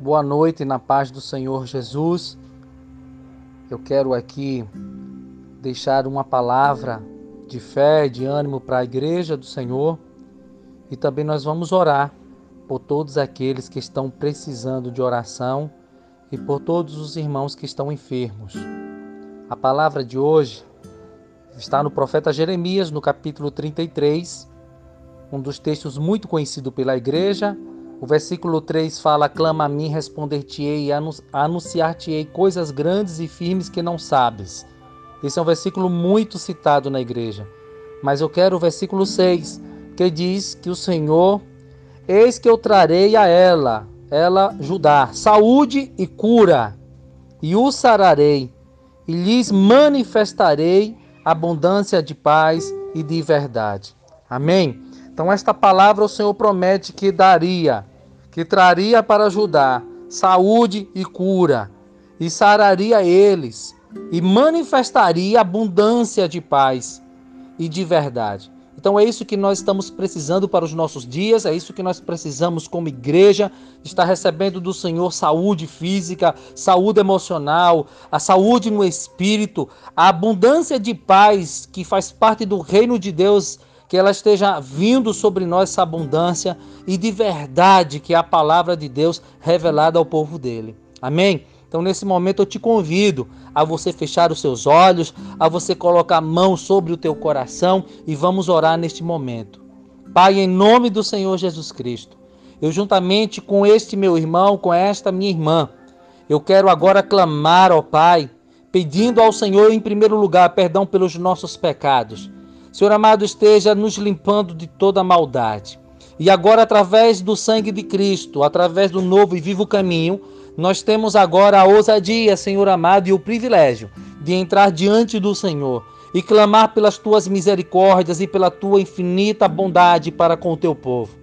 Boa noite na paz do Senhor Jesus. Eu quero aqui deixar uma palavra de fé, de ânimo para a igreja do Senhor e também nós vamos orar por todos aqueles que estão precisando de oração e por todos os irmãos que estão enfermos. A palavra de hoje está no profeta Jeremias, no capítulo 33, um dos textos muito conhecido pela igreja o versículo 3 fala: Clama a mim, responder-te-ei anunciar-te-ei coisas grandes e firmes que não sabes. Esse é um versículo muito citado na igreja. Mas eu quero o versículo 6, que diz que o Senhor, eis que eu trarei a ela, ela Judá, saúde e cura, e o sararei, e lhes manifestarei abundância de paz e de verdade. Amém? Então, esta palavra o Senhor promete que daria que traria para Judá saúde e cura, e sararia eles, e manifestaria abundância de paz e de verdade. Então é isso que nós estamos precisando para os nossos dias, é isso que nós precisamos como igreja, estar recebendo do Senhor saúde física, saúde emocional, a saúde no espírito, a abundância de paz que faz parte do reino de Deus que ela esteja vindo sobre nós essa abundância e de verdade que é a palavra de Deus revelada ao povo dele. Amém? Então, nesse momento, eu te convido a você fechar os seus olhos, a você colocar a mão sobre o teu coração e vamos orar neste momento. Pai, em nome do Senhor Jesus Cristo, eu, juntamente com este meu irmão, com esta minha irmã, eu quero agora clamar ao Pai, pedindo ao Senhor, em primeiro lugar, perdão pelos nossos pecados Senhor amado, esteja nos limpando de toda maldade. E agora, através do sangue de Cristo, através do novo e vivo caminho, nós temos agora a ousadia, Senhor amado, e o privilégio de entrar diante do Senhor e clamar pelas tuas misericórdias e pela tua infinita bondade para com o teu povo.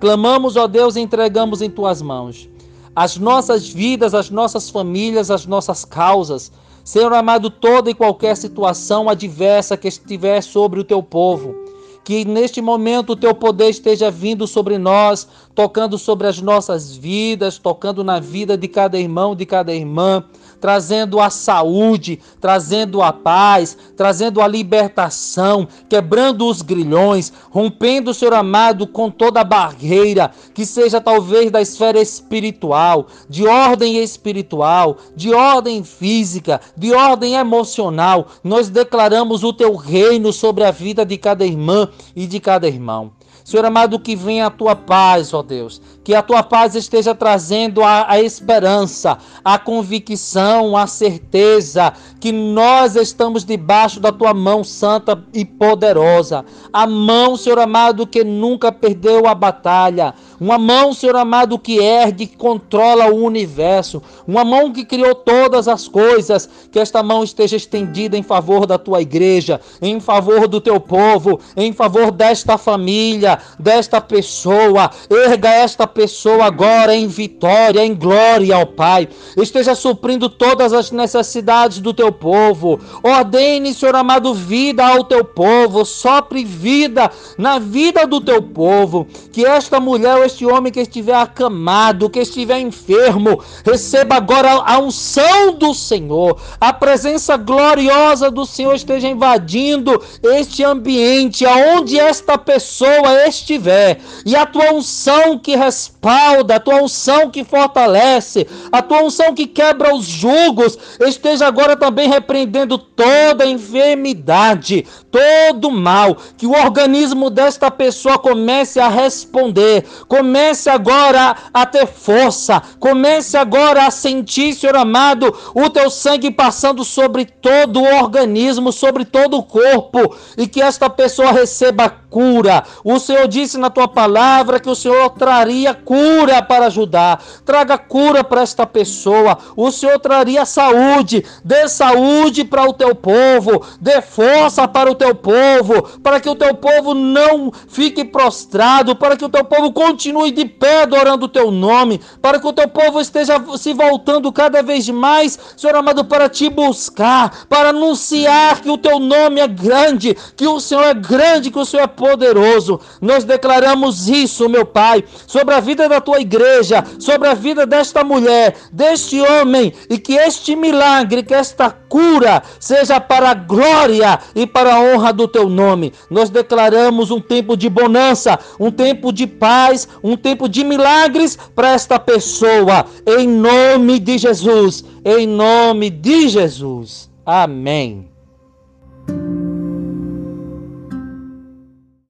Clamamos, ó Deus, e entregamos em tuas mãos as nossas vidas, as nossas famílias, as nossas causas, Senhor amado, toda e qualquer situação adversa que estiver sobre o teu povo, que neste momento o teu poder esteja vindo sobre nós, tocando sobre as nossas vidas, tocando na vida de cada irmão, de cada irmã, trazendo a saúde, trazendo a paz, trazendo a libertação, quebrando os grilhões, rompendo, Senhor amado, com toda a barreira que seja talvez da esfera espiritual, de ordem espiritual, de ordem física, de ordem emocional. Nós declaramos o teu reino sobre a vida de cada irmã e de cada irmão. Senhor amado, que venha a tua paz, ó Deus. Que a tua paz esteja trazendo a, a, esperança, a convicção, a certeza que nós estamos debaixo da tua mão santa e poderosa. A mão, Senhor amado, que nunca perdeu a batalha. Uma mão, Senhor amado, que ergue, que controla o universo. Uma mão que criou todas as coisas. Que esta mão esteja estendida em favor da tua igreja, em favor do teu povo, em favor desta família desta pessoa. Erga esta pessoa agora em vitória, em glória ao Pai. Esteja suprindo todas as necessidades do teu povo. Ordene, Senhor amado, vida ao teu povo. Sopre vida na vida do teu povo. Que esta mulher este homem que estiver acamado, que estiver enfermo, receba agora a unção do Senhor. A presença gloriosa do Senhor esteja invadindo este ambiente aonde esta pessoa estiver, e a tua unção que respalda, a tua unção que fortalece, a tua unção que quebra os jugos, esteja agora também repreendendo toda enfermidade, todo mal, que o organismo desta pessoa comece a responder, comece agora a ter força, comece agora a sentir, Senhor amado, o teu sangue passando sobre todo o organismo, sobre todo o corpo, e que esta pessoa receba cura. O Senhor disse na tua palavra que o Senhor traria cura para ajudar. Traga cura para esta pessoa. O Senhor traria saúde. Dê saúde para o teu povo, dê força para o teu povo, para que o teu povo não fique prostrado, para que o teu povo continue de pé adorando o teu nome, para que o teu povo esteja se voltando cada vez mais, Senhor amado, para te buscar, para anunciar que o teu nome é grande, que o Senhor é grande, que o Senhor é poderoso. Nós declaramos isso, meu Pai, sobre a vida da tua igreja, sobre a vida desta mulher, deste homem, e que este milagre, que esta cura seja para a glória e para a honra do teu nome. Nós declaramos um tempo de bonança, um tempo de paz, um tempo de milagres para esta pessoa, em nome de Jesus, em nome de Jesus. Amém.